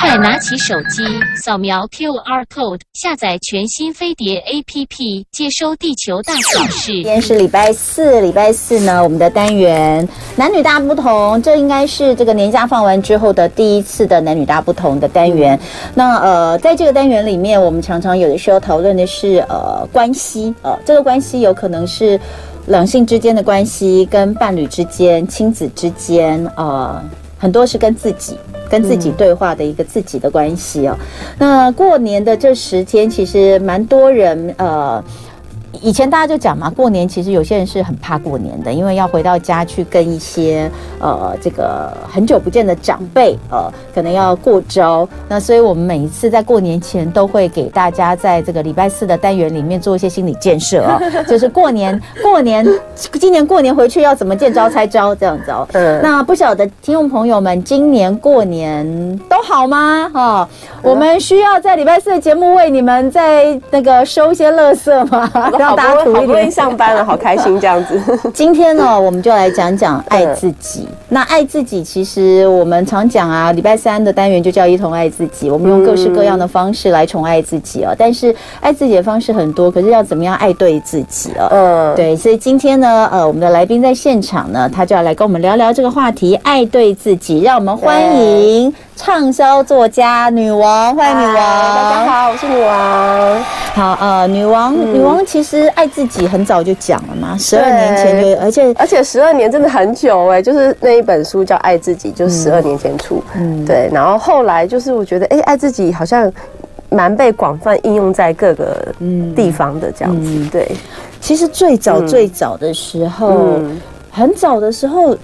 快拿起手机，扫描 QR code，下载全新飞碟 APP，接收地球大小事。今天是礼拜四，礼拜四呢，我们的单元男女大不同，这应该是这个年假放完之后的第一次的男女大不同的单元。那呃，在这个单元里面，我们常常有的时候讨论的是呃关系，呃，这个关系有可能是两性之间的关系，跟伴侣之间、亲子之间，呃，很多是跟自己。跟自己对话的一个自己的关系哦。那过年的这十天，其实蛮多人呃。以前大家就讲嘛，过年其实有些人是很怕过年的，因为要回到家去跟一些呃这个很久不见的长辈呃，可能要过招。那所以我们每一次在过年前都会给大家在这个礼拜四的单元里面做一些心理建设啊，就是过年过年今年过年回去要怎么见招拆招这样子哦。嗯。那不晓得听众朋友们今年过年都好吗？哈，我们需要在礼拜四的节目为你们在那个收一些乐色吗？让大家好不容易上班了，好开心这样子。今天呢，我们就来讲讲爱自己。那爱自己，其实我们常讲啊，礼拜三的单元就叫一同爱自己。我们用各式各样的方式来宠爱自己哦。但是爱自己的方式很多，可是要怎么样爱对自己哦？嗯，对。所以今天呢，呃，我们的来宾在现场呢，他就要来跟我们聊聊这个话题——爱对自己。让我们欢迎畅销作家女王，欢迎女王。大家好，我是女王。好，呃，女王，女王其实。爱自己很早就讲了嘛，十二年前就，而且而且十二年真的很久哎，就是那一本书叫《爱自己》，就十二年前出，嗯，对，然后后来就是我觉得，哎，爱自己好像蛮被广泛应用在各个地方的这样子，对。其实最早最早的时候，很早的时候。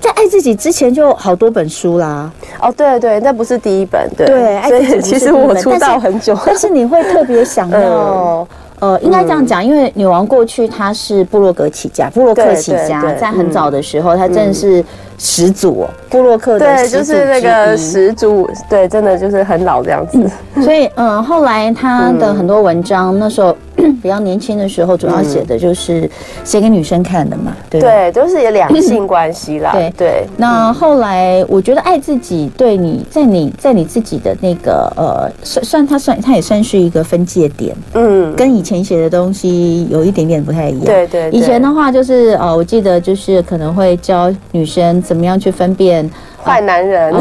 在爱自己之前就好多本书啦，哦，对对，那不是第一本，对，对，爱自己其实我出道很久，但是你会特别想要，呃，应该这样讲，因为女王过去她是布洛格起家，布洛克起家，在很早的时候，她真的是。始祖，布洛克的对，就是那个始祖，对，真的就是很老这样子。嗯、所以，嗯，后来他的很多文章，嗯、那时候比较年轻的时候，主要写的就是写给女生看的嘛，对对，都、就是有两性关系啦。对对。那后来，我觉得爱自己，对你在你在你自己的那个呃，算算它算它也算是一个分界点，嗯，跟以前写的东西有一点点不太一样。对，对对。以前的话就是呃，我记得就是可能会教女生。怎么样去分辨坏男人，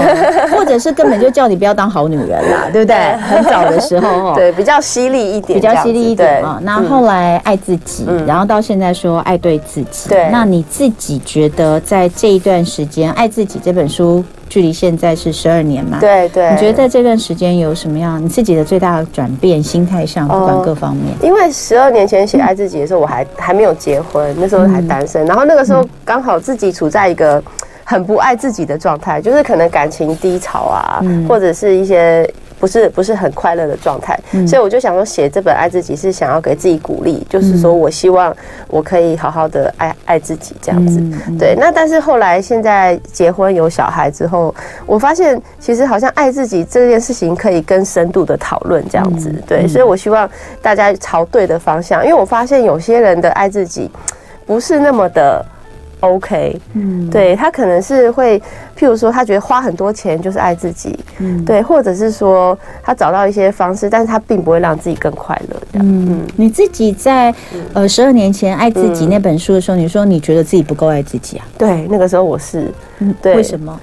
或者是根本就叫你不要当好女人啦，对不对？很早的时候，对，比较犀利一点，比较犀利一点啊。那后来爱自己，然后到现在说爱对自己。对，那你自己觉得在这一段时间，《爱自己》这本书距离现在是十二年嘛？对对。你觉得在这段时间有什么样你自己的最大的转变？心态上，不管各方面。因为十二年前写《爱自己》的时候，我还还没有结婚，那时候还单身，然后那个时候刚好自己处在一个。很不爱自己的状态，就是可能感情低潮啊，嗯、或者是一些不是不是很快乐的状态，嗯、所以我就想说写这本《爱自己》是想要给自己鼓励，就是说我希望我可以好好的爱爱自己这样子。嗯、对，那但是后来现在结婚有小孩之后，我发现其实好像爱自己这件事情可以更深度的讨论这样子。对，所以我希望大家朝对的方向，因为我发现有些人的爱自己不是那么的。OK，嗯，对，他可能是会，譬如说，他觉得花很多钱就是爱自己，嗯，对，或者是说他找到一些方式，但是他并不会让自己更快乐，这样。嗯，你自己在呃十二年前爱自己那本书的时候，你说你觉得自己不够爱自己啊？对，那个时候我是，嗯，对，为什么？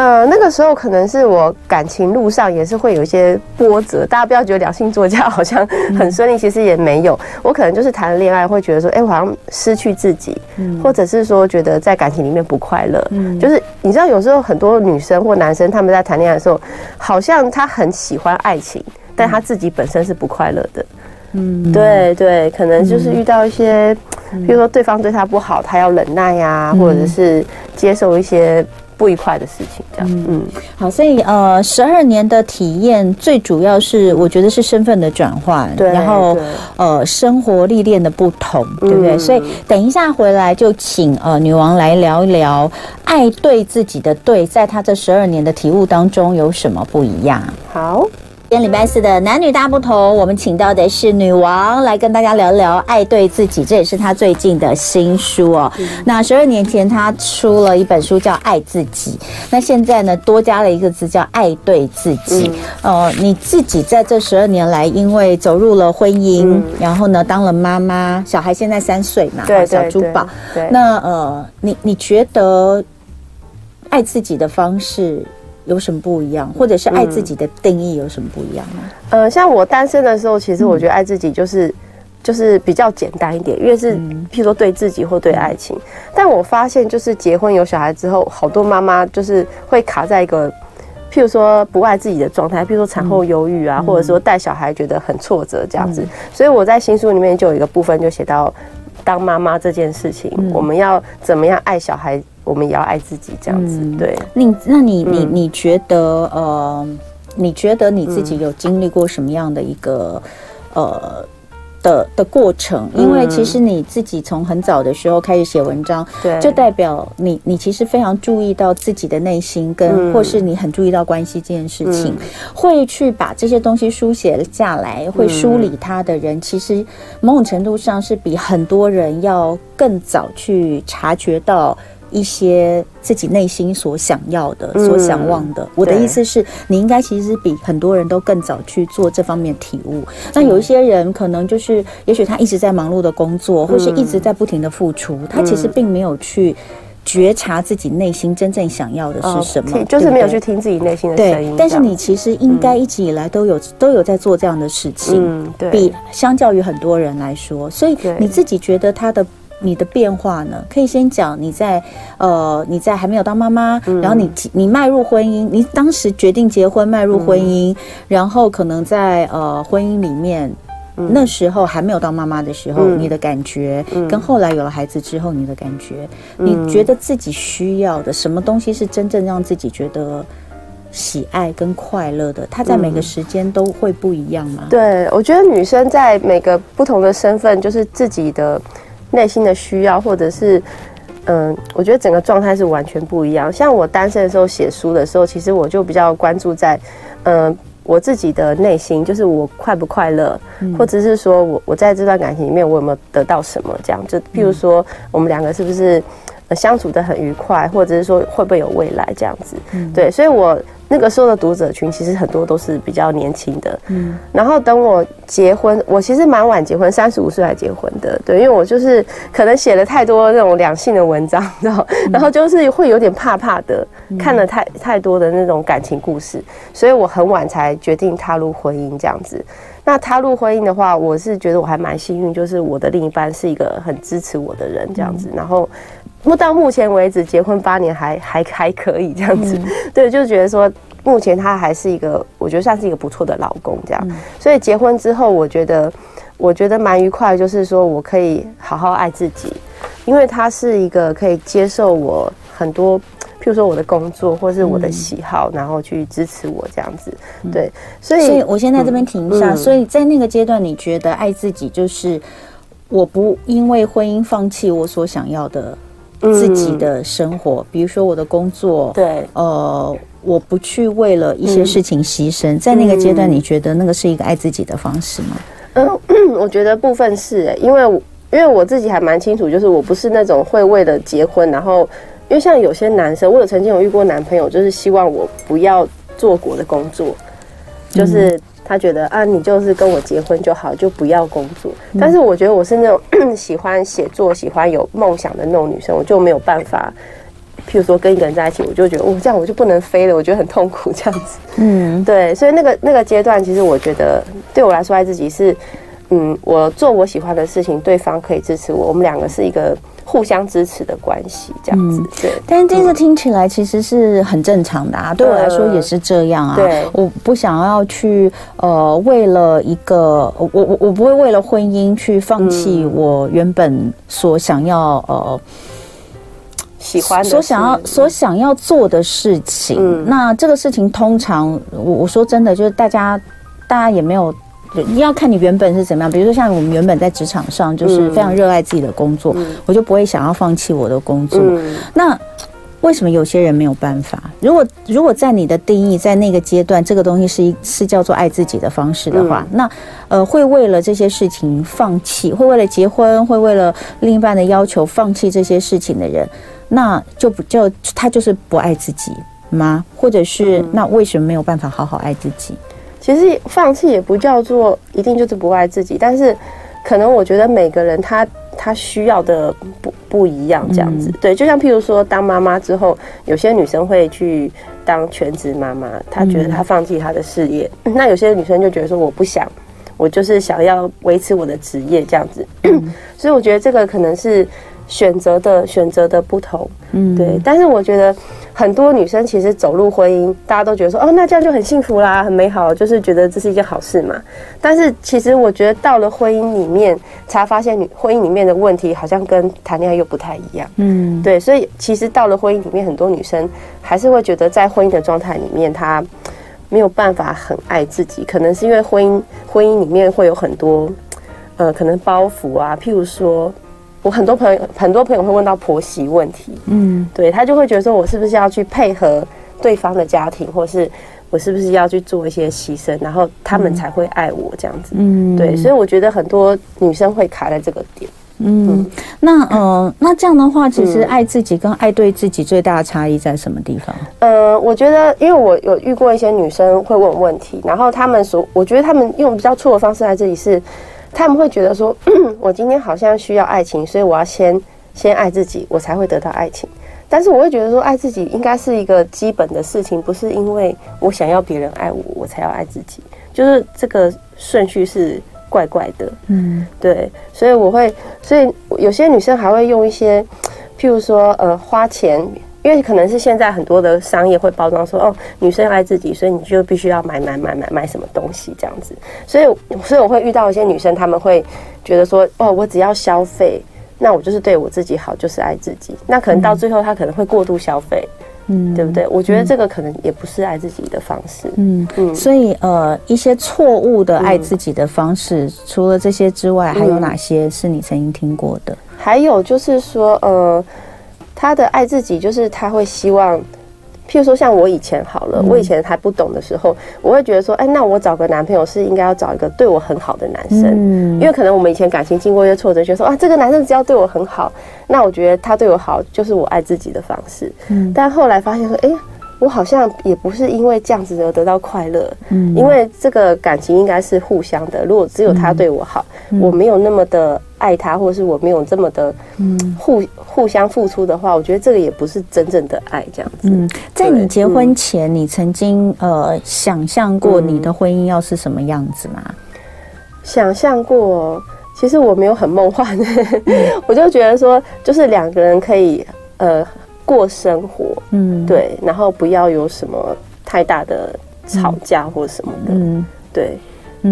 呃，那个时候可能是我感情路上也是会有一些波折，大家不要觉得两性作家好像很顺利，其实也没有。我可能就是谈了恋爱，会觉得说，哎，我好像失去自己，或者是说觉得在感情里面不快乐。就是你知道，有时候很多女生或男生他们在谈恋爱的时候，好像他很喜欢爱情，但他自己本身是不快乐的。嗯，对对，可能就是遇到一些，比如说对方对他不好，他要忍耐呀，或者是接受一些。不愉快的事情，这样，嗯，好，所以呃，十二年的体验，最主要是我觉得是身份的转换，对，然后呃，生活历练的不同，对不对？所以等一下回来就请呃女王来聊一聊爱对自己的对，在她这十二年的体悟当中有什么不一样？好。今天礼拜四的男女大不同，我们请到的是女王来跟大家聊聊爱对自己，这也是她最近的新书哦。嗯、那十二年前她出了一本书叫《爱自己》，那现在呢多加了一个字叫“爱对自己”。嗯、呃，你自己在这十二年来，因为走入了婚姻，嗯、然后呢当了妈妈，小孩现在三岁嘛，对，小珠宝。对，那呃，你你觉得爱自己的方式？有什么不一样，或者是爱自己的定义有什么不一样吗？嗯、呃，像我单身的时候，其实我觉得爱自己就是、嗯、就是比较简单一点，因为是譬如说对自己或对爱情。嗯、但我发现，就是结婚有小孩之后，好多妈妈就是会卡在一个譬如说不爱自己的状态，譬如说产后忧郁啊，嗯、或者说带小孩觉得很挫折这样子。嗯、所以我在新书里面就有一个部分就写到，当妈妈这件事情，嗯、我们要怎么样爱小孩？我们也要爱自己，这样子。嗯、对，你那你你你觉得呃，你觉得你自己有经历过什么样的一个、嗯、呃的的过程？因为其实你自己从很早的时候开始写文章，对，就代表你你其实非常注意到自己的内心，跟、嗯、或是你很注意到关系这件事情，嗯、会去把这些东西书写下来，会梳理它的人，嗯、其实某种程度上是比很多人要更早去察觉到。一些自己内心所想要的、所想望的，我的意思是，你应该其实比很多人都更早去做这方面体悟。那有一些人可能就是，也许他一直在忙碌的工作，或是一直在不停的付出，他其实并没有去觉察自己内心真正想要的是什么，就是没有去听自己内心的声音。但是你其实应该一直以来都有都有在做这样的事情，对，比相较于很多人来说，所以你自己觉得他的。你的变化呢？可以先讲你在呃，你在还没有当妈妈，嗯、然后你你迈入婚姻，你当时决定结婚迈入婚姻，嗯、然后可能在呃婚姻里面，嗯、那时候还没有当妈妈的时候，嗯、你的感觉，嗯、跟后来有了孩子之后你的感觉，嗯、你觉得自己需要的什么东西是真正让自己觉得喜爱跟快乐的？它在每个时间都会不一样吗？对，我觉得女生在每个不同的身份，就是自己的。内心的需要，或者是，嗯，我觉得整个状态是完全不一样。像我单身的时候写书的时候，其实我就比较关注在，嗯，我自己的内心，就是我快不快乐，或者是说我我在这段感情里面我有没有得到什么？这样，就譬如说我们两个是不是相处的很愉快，或者是说会不会有未来这样子？对，所以我。那个时候的读者群其实很多都是比较年轻的，嗯，然后等我结婚，我其实蛮晚结婚，三十五岁才结婚的，对，因为我就是可能写了太多那种两性的文章，然后，然后就是会有点怕怕的，看了太太多的那种感情故事，所以我很晚才决定踏入婚姻这样子。那踏入婚姻的话，我是觉得我还蛮幸运，就是我的另一半是一个很支持我的人这样子，然后。目到目前为止，结婚八年还还还可以这样子，嗯、对，就觉得说目前他还是一个，我觉得算是一个不错的老公这样。嗯、所以结婚之后，我觉得我觉得蛮愉快，就是说我可以好好爱自己，因为他是一个可以接受我很多，譬如说我的工作或是我的喜好，嗯、然后去支持我这样子。对，所以，所以我先在这边停一下。嗯、所以在那个阶段，你觉得爱自己就是我不因为婚姻放弃我所想要的。自己的生活，比如说我的工作，对，呃，我不去为了一些事情牺牲，在那个阶段，你觉得那个是一个爱自己的方式吗？嗯，我觉得部分是、欸，因为因为我自己还蛮清楚，就是我不是那种会为了结婚，然后因为像有些男生，我有曾经有遇过男朋友，就是希望我不要做过的工作，就是。他觉得啊，你就是跟我结婚就好，就不要工作。但是我觉得我是那种喜欢写作、喜欢有梦想的那种女生，我就没有办法。譬如说跟一个人在一起，我就觉得哦，这样我就不能飞了，我觉得很痛苦这样子。嗯，对。所以那个那个阶段，其实我觉得对我来说，爱自己是，嗯，我做我喜欢的事情，对方可以支持我，我们两个是一个。互相支持的关系，这样子，对。但是这个听起来其实是很正常的啊，对我来说也是这样啊。对，我不想要去呃，为了一个我我我不会为了婚姻去放弃我原本所想要呃喜欢所想要所想要做的事情。那这个事情通常我我说真的，就是大家大家也没有。你要看你原本是怎么样，比如说像我们原本在职场上就是非常热爱自己的工作，嗯、我就不会想要放弃我的工作。嗯、那为什么有些人没有办法？如果如果在你的定义，在那个阶段，这个东西是一是叫做爱自己的方式的话，嗯、那呃，会为了这些事情放弃，会为了结婚，会为了另一半的要求放弃这些事情的人，那就不就他就是不爱自己吗？或者是那为什么没有办法好好爱自己？其实放弃也不叫做一定就是不爱自己，但是可能我觉得每个人他。他需要的不不一样，这样子、嗯、对，就像譬如说，当妈妈之后，有些女生会去当全职妈妈，她觉得她放弃她的事业、嗯；那有些女生就觉得说，我不想，我就是想要维持我的职业这样子。嗯、所以我觉得这个可能是。选择的选择的不同，嗯，对，但是我觉得很多女生其实走入婚姻，大家都觉得说，哦，那这样就很幸福啦，很美好，就是觉得这是一件好事嘛。但是其实我觉得到了婚姻里面，才发现女婚姻里面的问题好像跟谈恋爱又不太一样，嗯，对，所以其实到了婚姻里面，很多女生还是会觉得在婚姻的状态里面，她没有办法很爱自己，可能是因为婚姻婚姻里面会有很多呃可能包袱啊，譬如说。我很多朋友，很多朋友会问到婆媳问题，嗯，对，他就会觉得说，我是不是要去配合对方的家庭，或是我是不是要去做一些牺牲，然后他们才会爱我这样子，嗯，对，所以我觉得很多女生会卡在这个点，嗯，那呃，那这样的话，其实爱自己跟爱对自己最大的差异在什么地方？呃，我觉得，因为我有遇过一些女生会问问题，然后她们所，我觉得她们用比较错的方式在这里是。他们会觉得说，我今天好像需要爱情，所以我要先先爱自己，我才会得到爱情。但是我会觉得说，爱自己应该是一个基本的事情，不是因为我想要别人爱我，我才要爱自己。就是这个顺序是怪怪的，嗯，对。所以我会，所以有些女生还会用一些，譬如说，呃，花钱。因为可能是现在很多的商业会包装说，哦，女生爱自己，所以你就必须要买买买买买什么东西这样子。所以，所以我会遇到一些女生，她们会觉得说，哦，我只要消费，那我就是对我自己好，就是爱自己。那可能到最后，她可能会过度消费，嗯，对不对？我觉得这个可能也不是爱自己的方式。嗯嗯。所以，呃，一些错误的爱自己的方式，嗯，除了这些之外，还有哪些是你曾经听过的？还有就是说，呃。他的爱自己，就是他会希望，譬如说像我以前好了，我以前还不懂的时候，我会觉得说，哎，那我找个男朋友是应该要找一个对我很好的男生，因为可能我们以前感情经过一些挫折，觉得说啊，这个男生只要对我很好，那我觉得他对我好就是我爱自己的方式。但后来发现说，哎，我好像也不是因为这样子而得到快乐，嗯因为这个感情应该是互相的。如果只有他对我好，我没有那么的。爱他，或者是我没有这么的互互相付出的话，我觉得这个也不是真正的爱，这样子。嗯，在你结婚前，你曾经呃想象过你的婚姻要是什么样子吗？想象过，其实我没有很梦幻，我就觉得说，就是两个人可以呃过生活，嗯，对，然后不要有什么太大的吵架或什么的，嗯，对。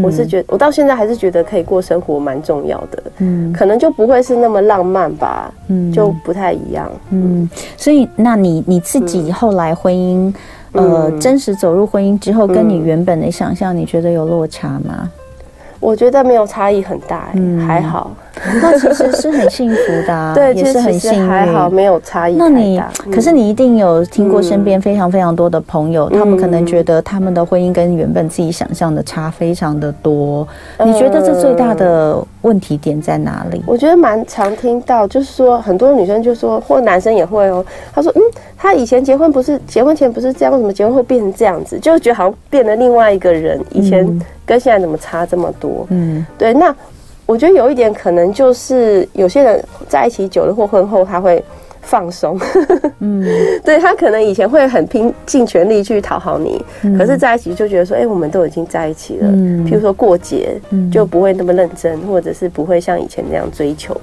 我是觉得，我到现在还是觉得可以过生活蛮重要的，嗯，可能就不会是那么浪漫吧，嗯，就不太一样，嗯，所以那你你自己后来婚姻，呃，真实走入婚姻之后，跟你原本的想象，你觉得有落差吗？我觉得没有差异很大，嗯，还好。那其实是很幸福的，啊，对，也是很幸运，还好没有差异。那你，嗯，可是你一定有听过身边非常非常多的朋友，嗯，他们可能觉得他们的婚姻跟原本自己想象的差非常的多。嗯，你觉得这最大的问题点在哪里？我觉得蛮常听到，就是说很多女生就说，或男生也会哦，他说，嗯，他以前结婚不是结婚前不是这样，为什么结婚后变成这样子？就觉得好像变了另外一个人，以前跟现在怎么差这么多？嗯，对，那。我觉得有一点可能就是有些人在一起久了或婚后他会放松，嗯，对，他可能以前会很拼尽全力去讨好你，可是在一起就觉得说，哎，我们都已经在一起了，譬如说过节就不会那么认真，或者是不会像以前那样追求。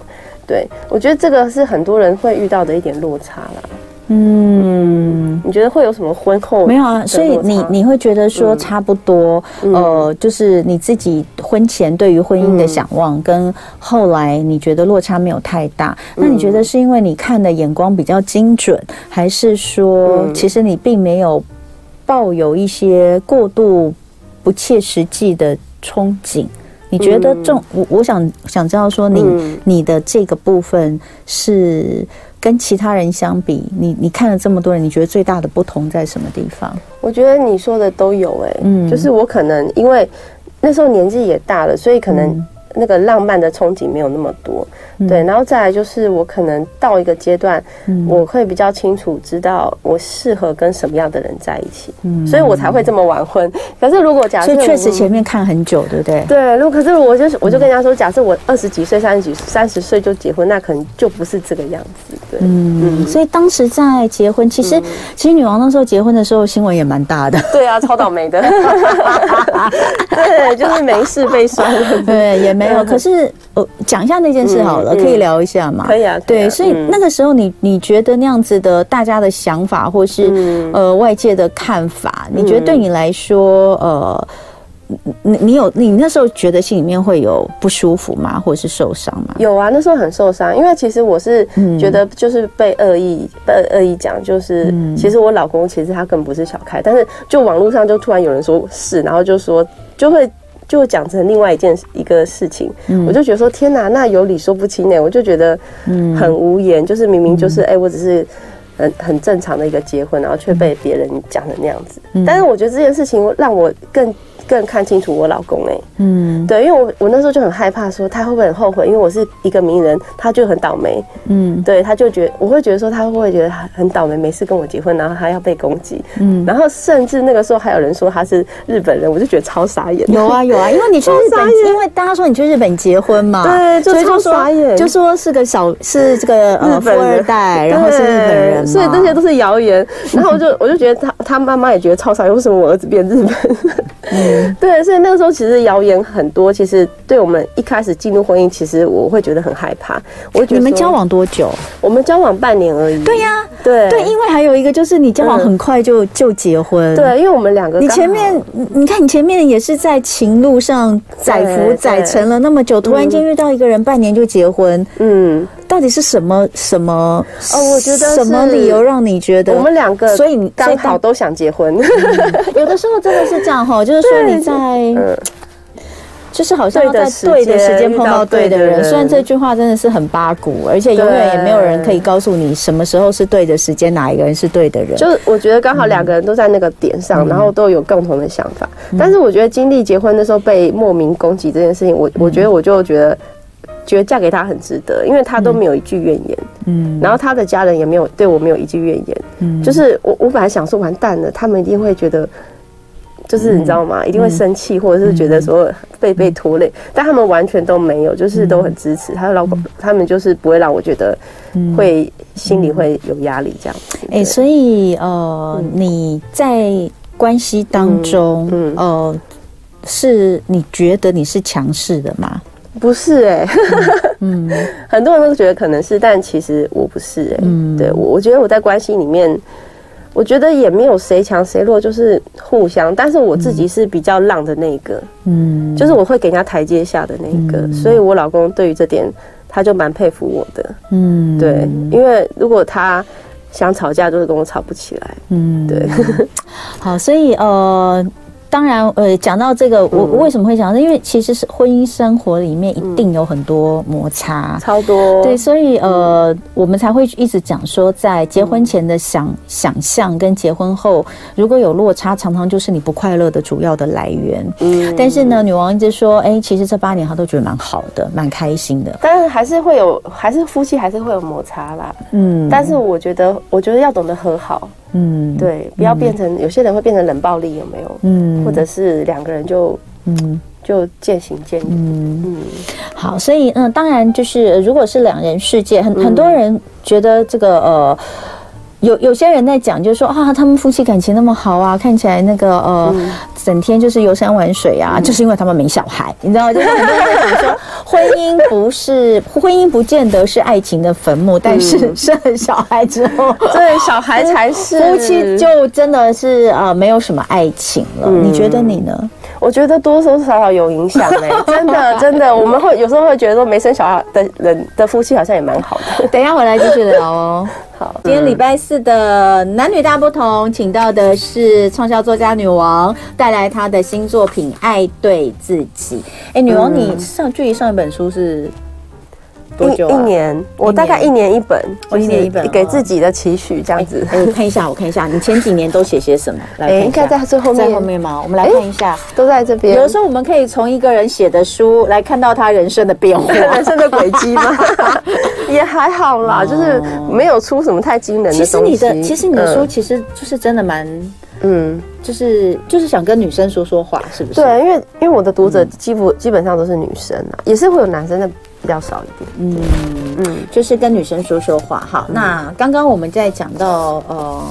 对，我觉得这个是很多人会遇到的一点落差啦。嗯，你觉得会有什么婚后没有啊？所以你你会觉得说差不多，嗯、呃，就是你自己婚前对于婚姻的想望，跟后来你觉得落差没有太大。嗯、那你觉得是因为你看的眼光比较精准，还是说其实你并没有抱有一些过度不切实际的憧憬？你觉得重？我我想想知道说你你的这个部分是。跟其他人相比，你你看了这么多人，你觉得最大的不同在什么地方？我觉得你说的都有哎、欸，嗯，就是我可能因为那时候年纪也大了，所以可能那个浪漫的憧憬没有那么多。对，然后再来就是我可能到一个阶段，嗯、我会比较清楚知道我适合跟什么样的人在一起，嗯，所以我才会这么晚婚。可是如果假设，确实前面看很久，对不对？对，如果可是我就是我就跟人家说，假设我二十几岁、三十几、三十岁就结婚，那可能就不是这个样子。对，嗯，嗯，所以当时在结婚，其实、嗯、其实女王那时候结婚的时候新闻也蛮大的。对啊，超倒霉的。对，就是没事被摔了。对，也没有。可是我讲一下那件事好了。嗯可以聊一下吗？可以啊，对，所以那个时候你你觉得那样子的大家的想法，或是呃外界的看法，你觉得对你来说，呃，你你有你那时候觉得心里面会有不舒服吗？或者是受伤吗？有啊，那时候很受伤，因为其实我是觉得就是被恶意被恶意讲，就是其实我老公其实他根本不是小开，但是就网络上就突然有人说是，然后就说就会。就讲成另外一件一个事情，嗯、我就觉得说天哪，那有理说不清呢，我就觉得很无言，嗯、就是明明就是哎、嗯。欸，我只是很很正常的一个结婚，然后却被别人讲成那样子。嗯、但是我觉得这件事情让我更。更看清楚我老公哎、欸，嗯，对，因为我我那时候就很害怕，说他会不会很后悔，因为我是一个名人，他就很倒霉，嗯，对，他就觉得我会觉得说他会不会觉得很倒霉，没事跟我结婚，然后他要被攻击，嗯，然后甚至那个时候还有人说他是日本人，我就觉得超傻眼。有啊有啊，因为你去日本，因为大家说你去日本结婚嘛，对，就超傻眼，就说是个小是这个呃富二代，然后是日本人，所以这些都是谣言。然后我就我就觉得他他妈妈也觉得超傻眼，为什么我儿子变日本人？嗯，对，所以那个时候其实谣言很多。其实对我们一开始进入婚姻，其实我会觉得很害怕。我会觉得你们交往多久？我们交往半年而已。对呀、啊，对对，因为还有一个就是你交往很快就、嗯、就结婚。对，因为我们两个，你前面你看你前面也是在情路上载浮载沉了那么久，突然间遇到一个人，半年就结婚。嗯。到底是什么什么？哦，我觉得什么理由让你觉得我们两个，所以你刚好都想结婚。有的时候真的是这样哈，就是说你在，就是好像要在对的时间碰到对的人。虽然这句话真的是很八股，而且永远也没有人可以告诉你什么时候是对的时间，哪一个人是对的人。就是我觉得刚好两个人都在那个点上，然后都有共同的想法。但是我觉得经历结婚的时候被莫名攻击这件事情，我我觉得我就觉得。觉得嫁给他很值得，因为他都没有一句怨言，嗯，然后他的家人也没有对我没有一句怨言，嗯，就是我我本来想说完蛋了，他们一定会觉得，就是你知道吗？一定会生气，或者是觉得说被被拖累，但他们完全都没有，就是都很支持。他的老公，他们就是不会让我觉得会心里会有压力这样子。哎，所以呃，你在关系当中，嗯，呃，是你觉得你是强势的吗？不是哎、欸，嗯，很多人都觉得可能是，但其实我不是哎、欸，嗯，对我，我觉得我在关系里面，我觉得也没有谁强谁弱，就是互相。但是我自己是比较浪的那一个，嗯，就是我会给人家台阶下的那一个，所以我老公对于这点他就蛮佩服我的，嗯，对，因为如果他想吵架，就是跟我吵不起来，嗯，对，好，所以呃。当然，呃，讲到这个，我为什么会讲？因为其实是婚姻生活里面一定有很多摩擦，超多。对，所以呃，我们才会一直讲说，在结婚前的想想象跟结婚后如果有落差，常常就是你不快乐的主要的来源。嗯。但是呢，女王一直说，哎，其实这八年她都觉得蛮好的，蛮开心的。但是还是会有，还是夫妻还是会有摩擦啦。嗯。但是我觉得，我觉得要懂得和好。嗯，对，不要变成有些人会变成冷暴力，有没有？嗯，或者是两个人就嗯就渐行渐远。嗯嗯，好，所以嗯，当然就是如果是两人世界，很很多人觉得这个呃。有有些人在讲，就是说啊，他们夫妻感情那么好啊，看起来那个呃，嗯、整天就是游山玩水啊，嗯、就是因为他们没小孩，你知道吗？就是很多人在讲说，婚姻不是婚姻，不见得是爱情的坟墓，但是 生了小孩之后，对小孩才是夫妻，就真的是啊、呃，没有什么爱情了。嗯、你觉得你呢？我觉得多多少少有影响嘞，真的真的，我们会有时候会觉得说，没生小孩的人的夫妻好像也蛮好的。等一下回来继续聊哦。好，今天礼拜四的男女大不同，请到的是畅销作家女王，带来她的新作品《爱对自己》。哎，女王，你上距离上一本书是多久、啊？一年，我大概一年一本，我一年一本，给自己的期许这样子。我看一下，我看一下，你前几年都写些什么？来，应该在最后面，在后面吗？我们来看一下，欸、都在这边。有的时候我们可以从一个人写的书来看到他人生的变化，人生的轨迹吗？也还好啦，哦、就是没有出什么太惊人的东西。其实你的，其实你的书其实就是真的蛮。嗯，就是就是想跟女生说说话，是不是？对，因为因为我的读者基本基本上都是女生啊，也是会有男生的比较少一点。嗯。嗯，就是跟女生说说话。好，那刚刚我们在讲到呃。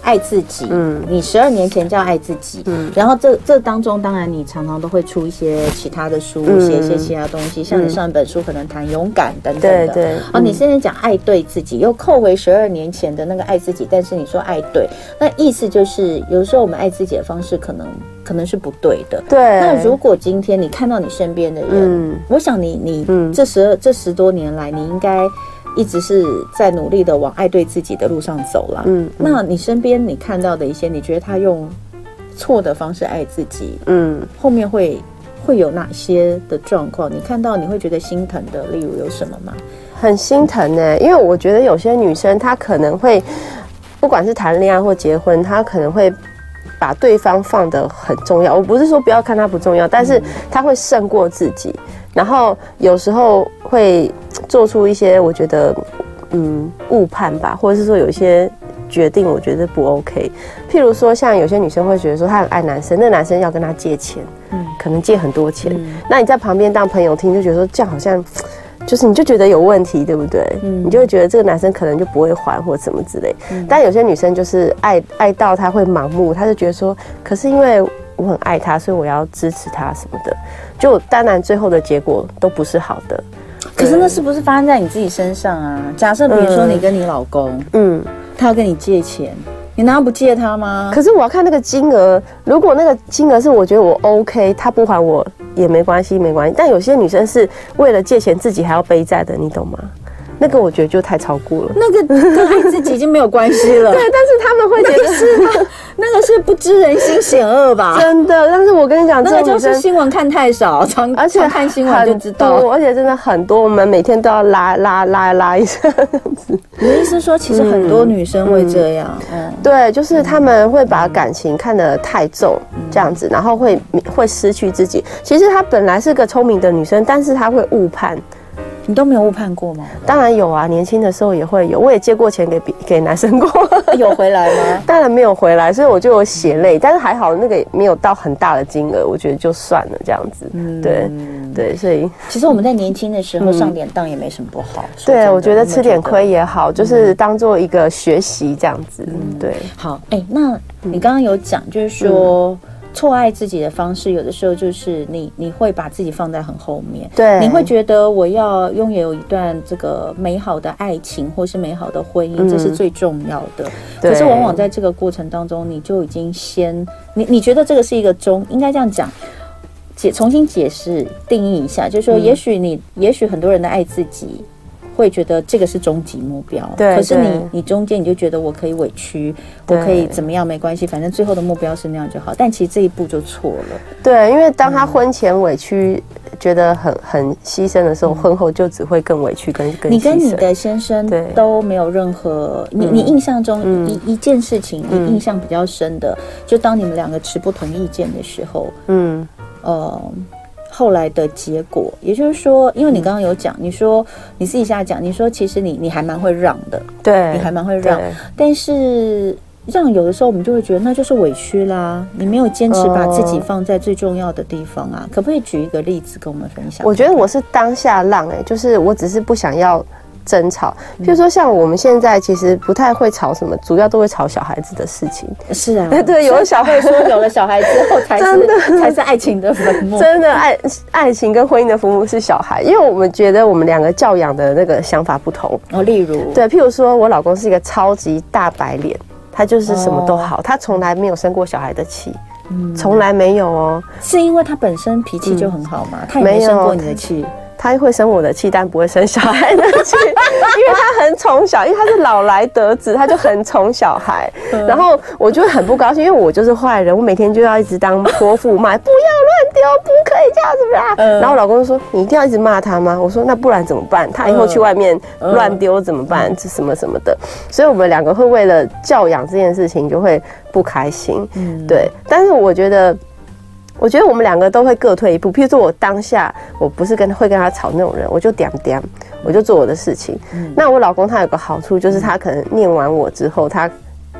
爱自己，嗯，你十二年前叫爱自己，嗯，然后这这当中，当然你常常都会出一些其他的书，写一些其他东西，像你上一本书可能谈勇敢等等的，对对。哦，你现在讲爱对自己，又扣回十二年前的那个爱自己，但是你说爱对，那意思就是有时候我们爱自己的方式可能可能是不对的，对。那如果今天你看到你身边的人，嗯，我想你你这十二这十多年来，你应该。一直是在努力的往爱对自己的路上走了。嗯，那你身边你看到的一些，你觉得他用错的方式爱自己，嗯，后面会会有哪些的状况？你看到你会觉得心疼的，例如有什么吗？很心疼呢、欸，因为我觉得有些女生她可能会，不管是谈恋爱或结婚，她可能会把对方放得很重要。我不是说不要看他不重要，但是他会胜过自己。然后有时候会做出一些我觉得嗯误判吧，或者是说有一些决定我觉得不 OK。譬如说像有些女生会觉得说她很爱男生，那男生要跟她借钱，嗯，可能借很多钱，嗯，那你在旁边当朋友听就觉得说这样好像就是你就觉得有问题，对不对？嗯，你就会觉得这个男生可能就不会还或什么之类。但有些女生就是爱爱到她会盲目，她就觉得说，可是因为。我很爱他，所以我要支持他什么的，就当然最后的结果都不是好的。可是那是不是发生在你自己身上啊？假设比如说你跟你老公，嗯，他要跟你借钱，你难道不借他吗？可是我要看那个金额，如果那个金额是我觉得我 OK，他不还我也没关系，没关系。但有些女生是为了借钱自己还要背债的，你懂吗？那个我觉得就太超过了，那个跟爱自己已经没有关系了。对，但是他们会觉得是那个是不知人心险恶吧？真的，但是我跟你讲，那个就是新闻看太少，常而且看新闻就知道，而且真的很多，我们每天都要拉拉拉拉一下这样子。你的意思说，其实很多女生会这样？嗯，对，就是他们会把感情看得太重，这样子，然后会会失去自己。其实她本来是个聪明的女生，但是她会误判。你都没有误判过吗？当然有啊，年轻的时候也会有，我也借过钱给给男生过，有回来吗？当然没有回来，所以我就有血泪，但是还好那个没有到很大的金额，我觉得就算了这样子。嗯，对对，所以其实我们在年轻的时候上点当也没什么不好。对，我觉得吃点亏也好，就是当做一个学习这样子。嗯，对。好，哎，那你刚刚有讲，就是说。错爱自己的方式，有的时候就是你你会把自己放在很后面，对，你会觉得我要拥有一段这个美好的爱情或是美好的婚姻，嗯、这是最重要的。可是往往在这个过程当中，你就已经先你你觉得这个是一个中，应该这样讲，解重新解释定义一下，就是说，也许你，嗯、也许很多人的爱自己。会觉得这个是终极目标，对。可是你你中间你就觉得我可以委屈，我可以怎么样没关系，反正最后的目标是那样就好。但其实这一步就错了。对，因为当他婚前委屈，觉得很很牺牲的时候，嗯、婚后就只会更委屈，更更。你跟你的先生都没有任何，你你印象中一、嗯、一件事情，你印象比较深的，嗯、就当你们两个持不同意见的时候，嗯，呃。后来的结果，也就是说，因为你刚刚有讲，你说你私底下讲，你说其实你你还蛮会让的，对，你还蛮会让，但是让有的时候我们就会觉得那就是委屈啦，你没有坚持把自己放在最重要的地方啊，可不可以举一个例子跟我们分享？我觉得我是当下让，哎，就是我只是不想要。争吵，譬如说像我们现在其实不太会吵什么，主要都会吵小孩子的事情。是啊，对，有了小孩说 有了小孩之后才是才是爱情的坟墓。真的爱爱情跟婚姻的坟墓是小孩，因为我们觉得我们两个教养的那个想法不同。哦，例如对，譬如说我老公是一个超级大白脸，他就是什么都好，哦、他从来没有生过小孩的气，从来没有哦。是因为他本身脾气就很好吗？嗯、他也没生过你的气。他会生我的气，但不会生小孩的气，因为他很宠小，因为他是老来得子，他就很宠小孩。然后我就很不高兴，因为我就是坏人，我每天就要一直当泼妇骂，不要乱丢，不可以这样子啦。嗯、然后我老公就说：“你一定要一直骂他吗？”我说：“那不然怎么办？他以后去外面乱丢怎么办？这、嗯、什么什么的。”所以我们两个会为了教养这件事情就会不开心。嗯，对。但是我觉得。我觉得我们两个都会各退一步。譬如说，我当下我不是跟会跟他吵那种人，我就点点，我就做我的事情。嗯、那我老公他有个好处，就是他可能念完我之后，他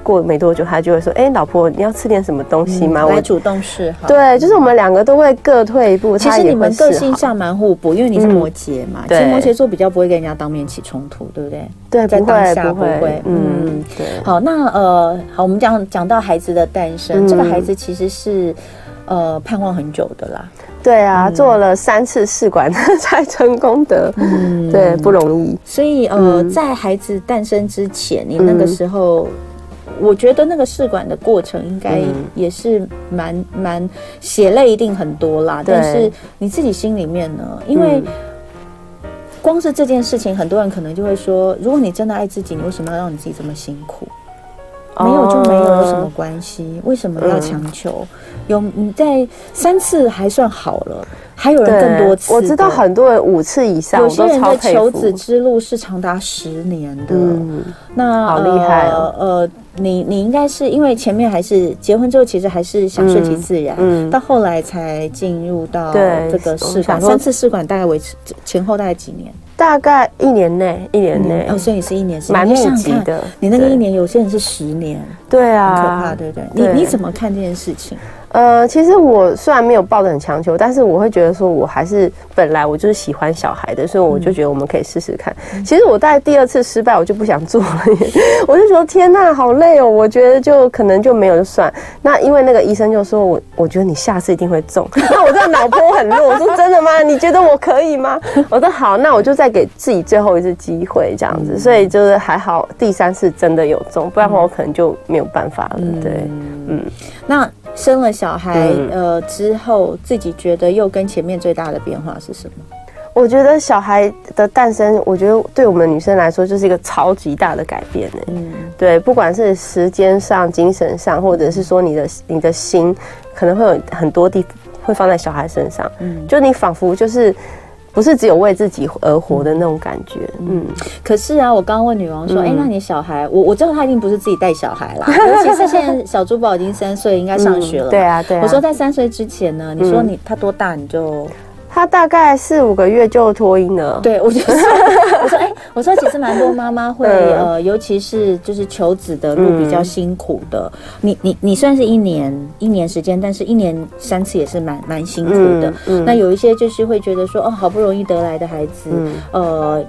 过没多久，他就会说：“哎、欸，老婆，你要吃点什么东西吗？”嗯、我主动示好。对，就是我们两个都会各退一步。其实你们个性上蛮互补，因为你是摩羯嘛，嗯、其实摩羯座比较不会跟人家当面起冲突，对不对？对，在当下不会。不会嗯，对。好，那呃，好，我们讲讲到孩子的诞生，嗯、这个孩子其实是。呃，盼望很久的啦。对啊，嗯、做了三次试管 才成功的，嗯，对，不容易。所以呃，嗯、在孩子诞生之前，你那个时候，嗯、我觉得那个试管的过程应该也是蛮蛮血泪一定很多啦。但是你自己心里面呢？因为光是这件事情，很多人可能就会说，如果你真的爱自己，你为什么要让你自己这么辛苦？没有就没有，有什么关系？为什么要强求？有你在三次还算好了，还有人更多次。我知道很多人五次以上，有些人的求子之路是长达十年的。嗯，那好厉害哦。呃，你你应该是因为前面还是结婚之后，其实还是想顺其自然，嗯，到后来才进入到这个试管。三次试管大概维持前后大概几年？大概一年内，一年内。哦，所以是一年，蛮密集的。你那个一年，有些人是十年，对啊，很可怕，对不对？你你怎么看这件事情？呃，其实我虽然没有抱得很强求，但是我会觉得说，我还是本来我就是喜欢小孩的，所以我就觉得我们可以试试看。嗯、其实我大概第二次失败，我就不想做了，我就说天呐，好累哦！我觉得就可能就没有就算。那因为那个医生就说我，我觉得你下次一定会中。那我这个脑波很弱，我说真的吗？你觉得我可以吗？我说好，那我就再给自己最后一次机会，这样子。所以就是还好，第三次真的有中，不然的话我可能就没有办法了。对，嗯，那。生了小孩，呃，之后自己觉得又跟前面最大的变化是什么？我觉得小孩的诞生，我觉得对我们女生来说就是一个超级大的改变呢。嗯，对，不管是时间上、精神上，或者是说你的你的心，可能会有很多地会放在小孩身上。嗯，就你仿佛就是。不是只有为自己而活的那种感觉，嗯。可是啊，我刚刚问女王说，哎、嗯欸，那你小孩，我我知道他一定不是自己带小孩啦。尤其是现在小珠宝已经三岁，应该上学了、嗯。对啊，对啊。我说在三岁之前呢，你说你他多大你就。他大概四五个月就脱音了。对，我就说，我说，哎、欸，我说其实蛮多妈妈会，呃，尤其是就是求子的路比较辛苦的。嗯、你你你算是一年一年时间，但是一年三次也是蛮蛮辛苦的。嗯嗯、那有一些就是会觉得说，哦，好不容易得来的孩子，嗯、呃。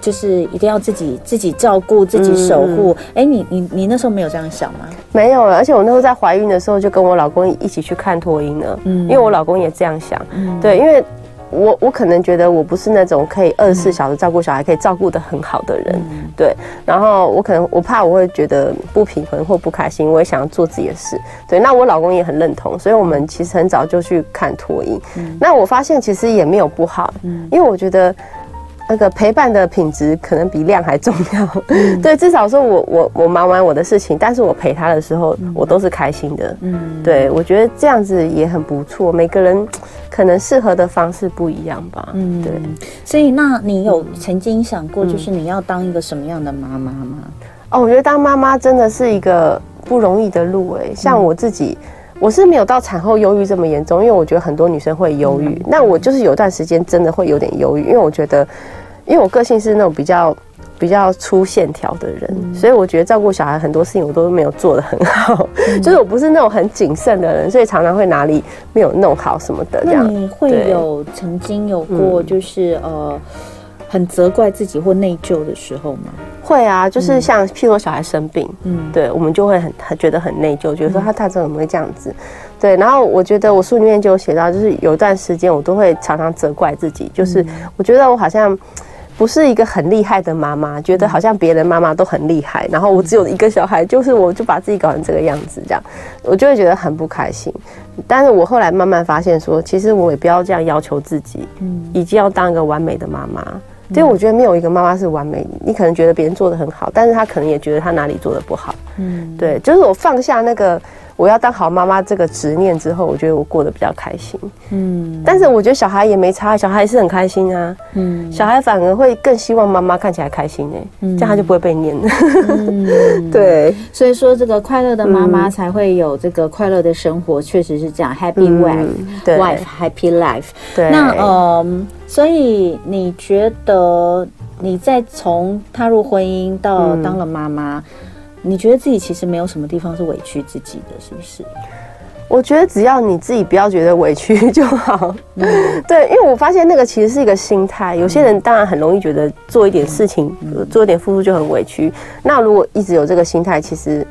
就是一定要自己自己照顾，自己守护。哎、嗯欸，你你你那时候没有这样想吗？没有了，而且我那时候在怀孕的时候就跟我老公一起去看脱音了。嗯，因为我老公也这样想。嗯，对，因为我我可能觉得我不是那种可以二十四小时照顾小孩，可以照顾得很好的人。嗯、对，然后我可能我怕我会觉得不平衡或不开心，我也想要做自己的事。对，那我老公也很认同，所以我们其实很早就去看托婴。嗯，那我发现其实也没有不好。嗯，因为我觉得。那个陪伴的品质可能比量还重要，嗯、对，至少说我我我忙完我的事情，但是我陪他的时候，嗯、我都是开心的，嗯，对，我觉得这样子也很不错。每个人可能适合的方式不一样吧，嗯，对。所以，那你有曾经想过，就是你要当一个什么样的妈妈吗？哦，我觉得当妈妈真的是一个不容易的路诶，像我自己。我是没有到产后忧郁这么严重，因为我觉得很多女生会忧郁。那我就是有段时间真的会有点忧郁，因为我觉得，因为我个性是那种比较比较粗线条的人，所以我觉得照顾小孩很多事情我都没有做的很好，就是我不是那种很谨慎的人，所以常常会哪里没有弄好什么的这样。那你会有曾经有过就是呃。很责怪自己或内疚的时候吗？会啊，就是像譬如说小孩生病，嗯，对，我们就会很很觉得很内疚，觉得说他他怎么会这样子？对，然后我觉得我书里面就有写到，就是有一段时间我都会常常责怪自己，就是我觉得我好像不是一个很厉害的妈妈，觉得好像别人妈妈都很厉害，然后我只有一个小孩，就是我就把自己搞成这个样子，这样我就会觉得很不开心。但是我后来慢慢发现说，其实我也不要这样要求自己，嗯，一定要当一个完美的妈妈。所以我觉得没有一个妈妈是完美。你可能觉得别人做的很好，但是她可能也觉得她哪里做的不好。嗯，对，就是我放下那个我要当好妈妈这个执念之后，我觉得我过得比较开心。嗯，但是我觉得小孩也没差，小孩是很开心啊。嗯，小孩反而会更希望妈妈看起来开心呢、欸，嗯、这样他就不会被念了。嗯，对，所以说这个快乐的妈妈才会有这个快乐的生活，确实是这样。Happy wife，wife、嗯、对 happy life。对，那嗯，所以你觉得你在从踏入婚姻到当了妈妈？嗯你觉得自己其实没有什么地方是委屈自己的，是不是？我觉得只要你自己不要觉得委屈就好。嗯，对，因为我发现那个其实是一个心态。有些人当然很容易觉得做一点事情，做一点付出就很委屈。那如果一直有这个心态，其实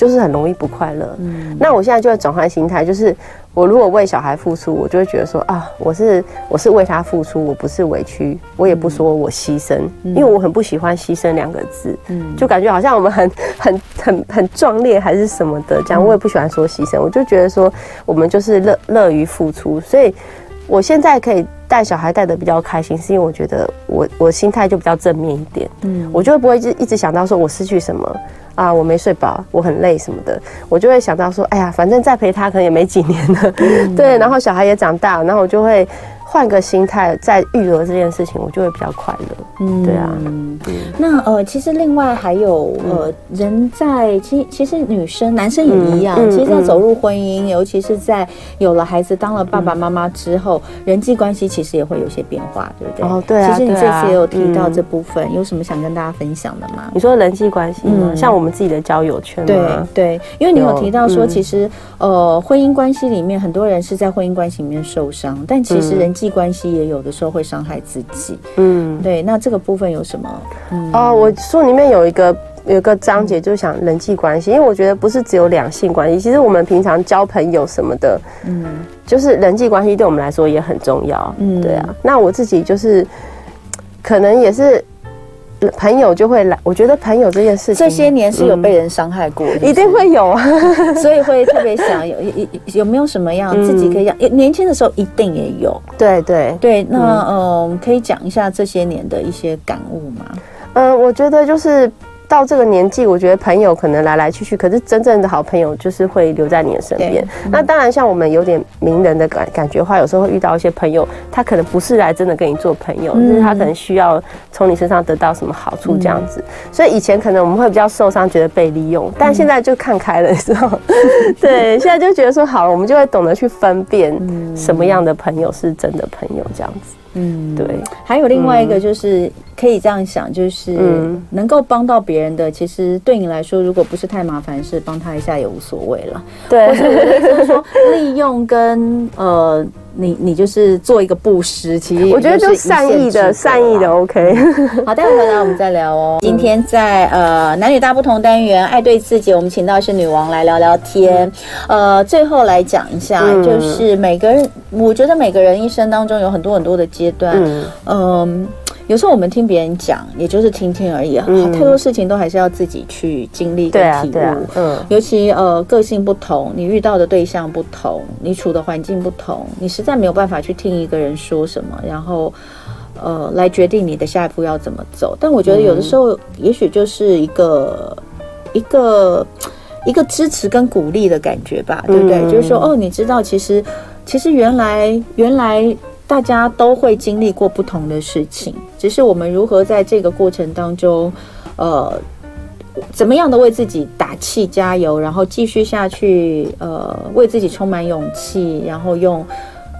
就是很容易不快乐。嗯，那我现在就会转换心态，就是。我如果为小孩付出，我就会觉得说啊，我是我是为他付出，我不是委屈，我也不说我牺牲，因为我很不喜欢牺牲两个字，嗯，就感觉好像我们很 很很很壮烈还是什么的，这样我也不喜欢说牺牲，我就觉得说我们就是乐乐于付出，所以我现在可以带小孩带的比较开心，是因为我觉得我我心态就比较正面一点，嗯，我就会不会一直一直想到说我失去什么。啊，我没睡饱，我很累什么的，我就会想到说，哎呀，反正再陪他可能也没几年了，嗯、对，然后小孩也长大，然后我就会。换个心态，在育儿这件事情，我就会比较快乐。嗯，对啊。嗯，那呃，其实另外还有呃，人在其其实女生、男生也一样。其实，在走入婚姻，尤其是在有了孩子、当了爸爸妈妈之后，人际关系其实也会有些变化，对不对？哦，对啊。其实你这次也有提到这部分，有什么想跟大家分享的吗？你说人际关系吗？像我们自己的交友圈。对对，因为你有提到说，其实呃，婚姻关系里面很多人是在婚姻关系里面受伤，但其实人际。际关系也有的时候会伤害自己，嗯，对。那这个部分有什么？嗯、哦，我书里面有一个有一个章节，就想人际关系，因为我觉得不是只有两性关系，其实我们平常交朋友什么的，嗯，就是人际关系对我们来说也很重要，嗯，对啊。那我自己就是可能也是。朋友就会来，我觉得朋友这件事情，这些年是有被人伤害过，一定会有啊，所以会特别想有有有没有什么样自己可以讲，年轻的时候一定也有，对对。对，那嗯，可以讲一下这些年的一些感悟吗？呃，我觉得就是。到这个年纪，我觉得朋友可能来来去去，可是真正的好朋友就是会留在你的身边。嗯、那当然，像我们有点名人的感感觉话，有时候会遇到一些朋友，他可能不是来真的跟你做朋友，就、嗯、是他可能需要从你身上得到什么好处这样子。嗯、所以以前可能我们会比较受伤，觉得被利用，但现在就看开了，之后、嗯、对，现在就觉得说好了，我们就会懂得去分辨什么样的朋友是真的朋友这样子。嗯，对。还有另外一个就是。可以这样想，就是能够帮到别人的，其实对你来说，如果不是太麻烦，是帮他一下也无所谓了。对，或者就是说利用跟呃，你你就是做一个布施，其实我觉得就善意的善意的 OK。好，待会回来我们再聊哦。今天在呃男女大不同单元爱对自己，我们请到是女王来聊聊天。呃，最后来讲一下，就是每个人，我觉得每个人一生当中有很多很多的阶段，嗯。有时候我们听别人讲，也就是听听而已啊。嗯、太多事情都还是要自己去经历跟体悟。对啊，对啊，嗯，尤其呃个性不同，你遇到的对象不同，你处的环境不同，你实在没有办法去听一个人说什么，然后呃来决定你的下一步要怎么走。但我觉得有的时候，也许就是一个、嗯、一个一个支持跟鼓励的感觉吧，对不对？嗯、就是说，哦，你知道，其实其实原来原来。大家都会经历过不同的事情，只是我们如何在这个过程当中，呃，怎么样的为自己打气加油，然后继续下去，呃，为自己充满勇气，然后用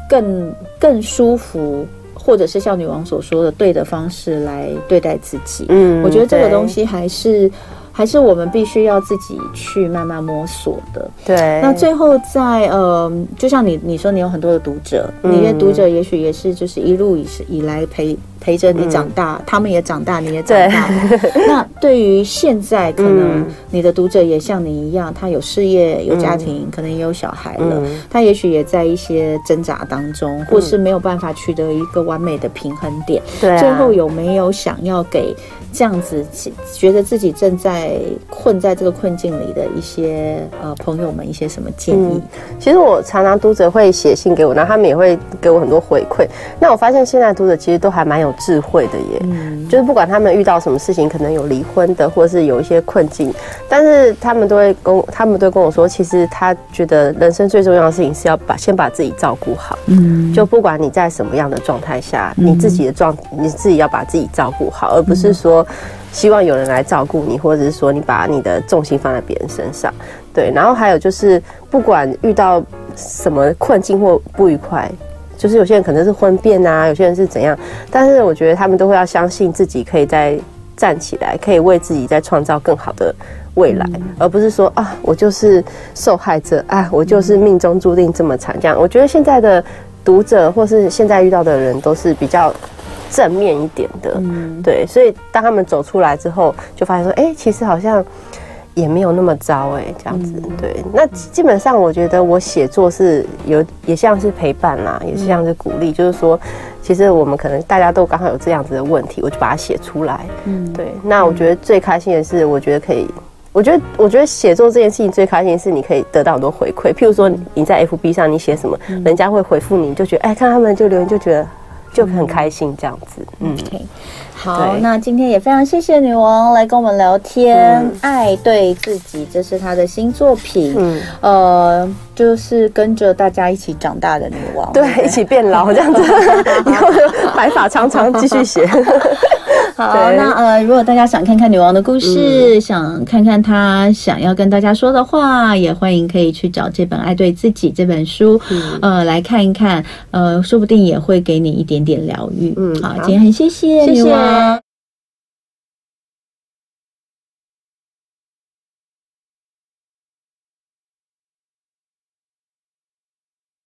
更更舒服，或者是像女王所说的对的方式来对待自己。嗯，我觉得这个东西还是。还是我们必须要自己去慢慢摸索的。对，那最后在呃，就像你你说，你有很多的读者，嗯、你的读者也许也是就是一路以以来陪。陪着你长大，嗯、他们也长大，你也长大。对 那对于现在，可能你的读者也像你一样，他有事业、有家庭，嗯、可能也有小孩了。嗯、他也许也在一些挣扎当中，嗯、或是没有办法取得一个完美的平衡点。对、啊，最后有没有想要给这样子觉得自己正在困在这个困境里的一些呃朋友们一些什么建议？嗯、其实我常常读者会写信给我，然后他们也会给我很多回馈。那我发现现在读者其实都还蛮有。智慧的耶。嗯，就是不管他们遇到什么事情，可能有离婚的，或是有一些困境，但是他们都会跟他们都会跟我说，其实他觉得人生最重要的事情是要把先把自己照顾好。嗯，就不管你在什么样的状态下，你自己的状你自己要把自己照顾好，而不是说希望有人来照顾你，或者是说你把你的重心放在别人身上。对，然后还有就是，不管遇到什么困境或不愉快，就是有些人可能是婚变啊，有些人是怎样，但是我觉得他们都会要相信自己可以再站起来，可以为自己再创造更好的未来，嗯、而不是说啊，我就是受害者啊，我就是命中注定这么惨。这样，我觉得现在的读者或是现在遇到的人都是比较正面一点的，嗯、对，所以当他们走出来之后，就发现说，哎，其实好像。也没有那么糟哎，这样子对。那基本上我觉得我写作是有，也像是陪伴啦，也是像是鼓励。就是说，其实我们可能大家都刚好有这样子的问题，我就把它写出来。嗯，对。那我觉得最开心的是，我觉得可以，我觉得我觉得写作这件事情最开心的是你可以得到很多回馈。譬如说你在 FB 上你写什么，人家会回复你，就觉得哎，看他们就留言就觉得就很开心这样子。嗯。好，那今天也非常谢谢女王来跟我们聊天，嗯《爱对自己》这是她的新作品，嗯，呃，就是跟着大家一起长大的女王，对，一起变老这样子，以 后白发苍苍继续写。好，那呃，如果大家想看看女王的故事，嗯、想看看她想要跟大家说的话，也欢迎可以去找这本《爱对自己》这本书，嗯、呃，来看一看，呃，说不定也会给你一点点疗愈。嗯，好，今天很谢谢女王。谢谢。